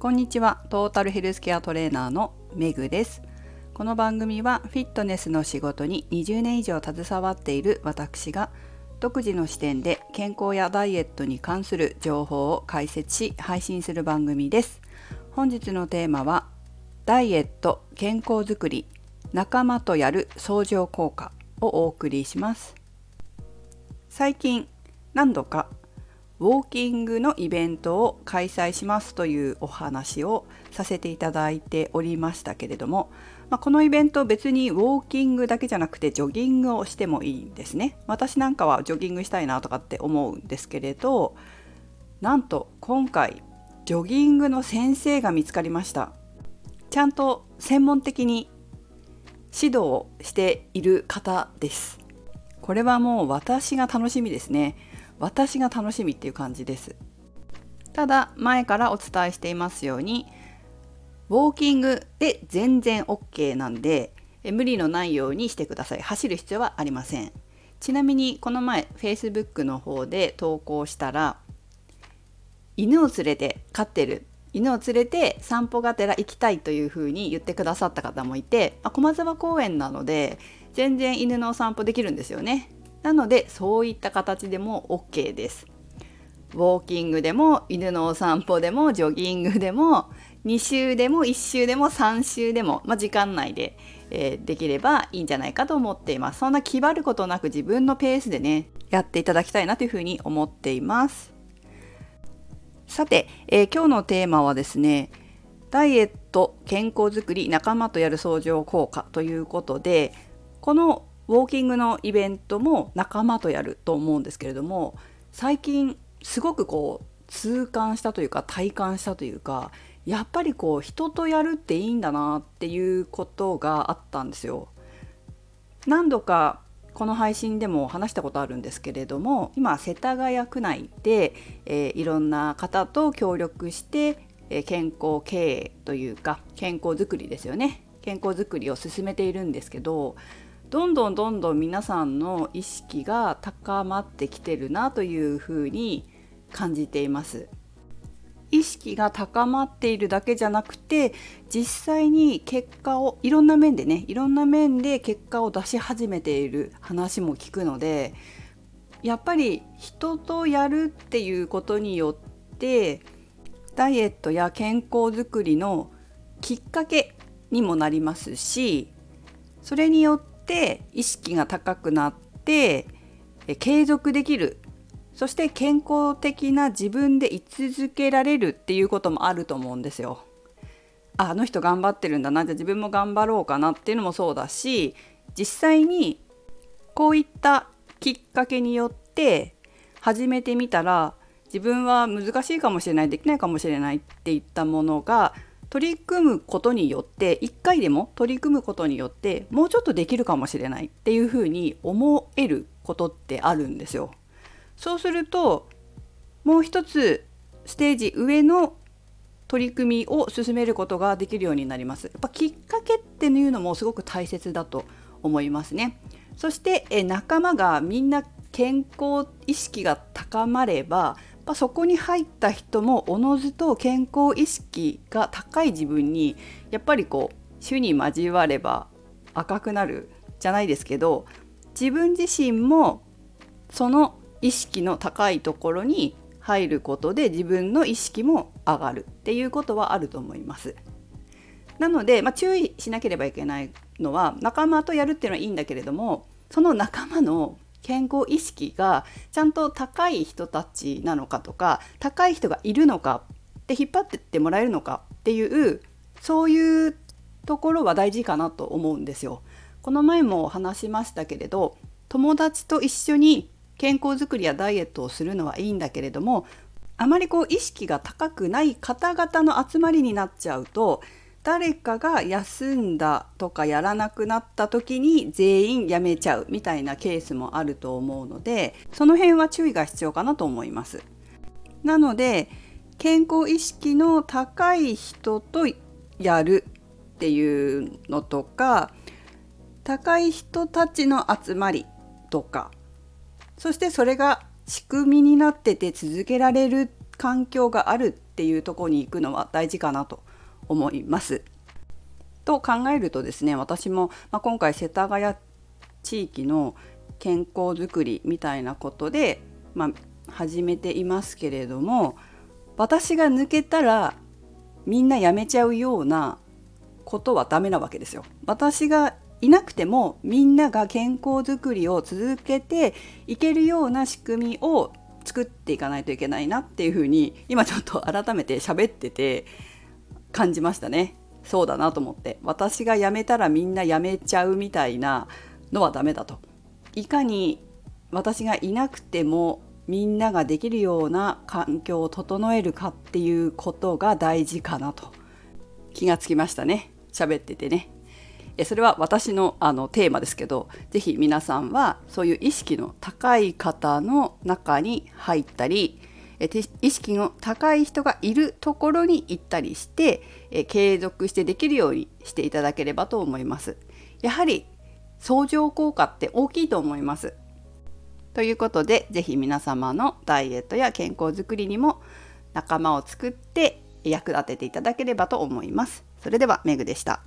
こんにちは。トータルヘルスケアトレーナーのメグです。この番組はフィットネスの仕事に20年以上携わっている私が独自の視点で健康やダイエットに関する情報を解説し配信する番組です。本日のテーマはダイエット健康づくり仲間とやる相乗効果をお送りします。最近何度かウォーキングのイベントを開催しますというお話をさせていただいておりましたけれども、まあ、このイベント別にウォーキングだけじゃなくてジョギングをしてもいいんですね。私なんかはジョギングしたいなとかって思うんですけれどなんと今回ジョギングの先生が見つかりました。ちゃんと専門的に指導をしている方です。これはもう私が楽しみですね。私が楽しみっていう感じです。ただ前からお伝えしていますようにウォーキングで全然 OK なんで無理のないようにしてください。走る必要はありません。ちなみにこの前 Facebook の方で投稿したら犬を連れて飼ってる。犬を連れて散歩がてら行きたいというふうに言ってくださった方もいて駒沢公園なので全然犬のお散歩できるんですよね。なのでそういった形でも OK です。ウォーキングでも犬のお散歩でもジョギングでも2週でも1週でも3週でも、まあ、時間内で、えー、できればいいんじゃないかと思っています。そんな気張ることなく自分のペースでねやっていただきたいなというふうに思っています。さて、えー、今日のテーマはですねダイエット健康づくり仲間とやる相乗効果ということでこのウォーキングのイベントも仲間とやると思うんですけれども最近すごくこう痛感したというか体感したというかやっぱりこう人とやるっていいんだなっていうことがあったんですよ。何度かこの配信でも話したことあるんですけれども今世田谷区内で、えー、いろんな方と協力して、えー、健康経営というか健康づくりですよね健康づくりを進めているんですけどどんどんどんどん皆さんの意識が高まってきてるなというふうに感じています。意識が高まっているだけじゃなくて実際に結果をいろんな面でねいろんな面で結果を出し始めている話も聞くのでやっぱり人とやるっていうことによってダイエットや健康づくりのきっかけにもなりますしそれによって意識が高くなって継続できるそして健康的な自分で居続けられるっていうこともあると思うんですよ。あの人頑張ってるんだなじゃあ自分も頑張ろうかなっていうのもそうだし実際にこういったきっかけによって始めてみたら自分は難しいかもしれないできないかもしれないっていったものが取り組むことによって1回でも取り組むことによってもうちょっとできるかもしれないっていうふうに思えることってあるんですよ。そうするともう一つステージ上の取り組みを進めることができるようになります。やっぱきっかけっていうのもすごく大切だと思いますね。そしてえ仲間がみんな健康意識が高まればぱそこに入った人もおのずと健康意識が高い自分にやっぱりこう主に交われば赤くなるじゃないですけど自分自身もその意識の高いところに入ることで自分の意識も上がるっていうことはあると思います。なので、まあ、注意しなければいけないのは仲間とやるっていうのはいいんだけれどもその仲間の健康意識がちゃんと高い人たちなのかとか高い人がいるのかって引っ張ってってもらえるのかっていうそういうところは大事かなと思うんですよ。この前も話しましたけれど友達と一緒に健康づくりやダイエットをするのはいいんだけれどもあまりこう意識が高くない方々の集まりになっちゃうと誰かが休んだとかやらなくなった時に全員辞めちゃうみたいなケースもあると思うのでその辺は注意が必要かなと思います。なので健康意識の高い人とやるっていうのとか高い人たちの集まりとかそしてそれが仕組みになってて続けられる環境があるっていうとこに行くのは大事かなと思います。と考えるとですね私も、まあ、今回世田谷地域の健康づくりみたいなことで、まあ、始めていますけれども私が抜けたらみんな辞めちゃうようなことはダメなわけですよ。私がいなくてもみんなが健康づくりを続けていけるような仕組みを作っていかないといけないなっていうふうに今ちょっと改めて喋ってて感じましたね。そうだなと思って私が辞めたらみんな辞めちゃうみたいなのはダメだと。いかに私がいなくてもみんなができるような環境を整えるかっていうことが大事かなと気がつきましたね喋っててね。それは私のあのテーマですけど是非皆さんはそういう意識の高い方の中に入ったり意識の高い人がいるところに行ったりして継続してできるようにしていただければと思います。やはり相乗効果って大きいと思います。ということで是非皆様のダイエットや健康づくりにも仲間を作って役立てていただければと思います。それではメグでした。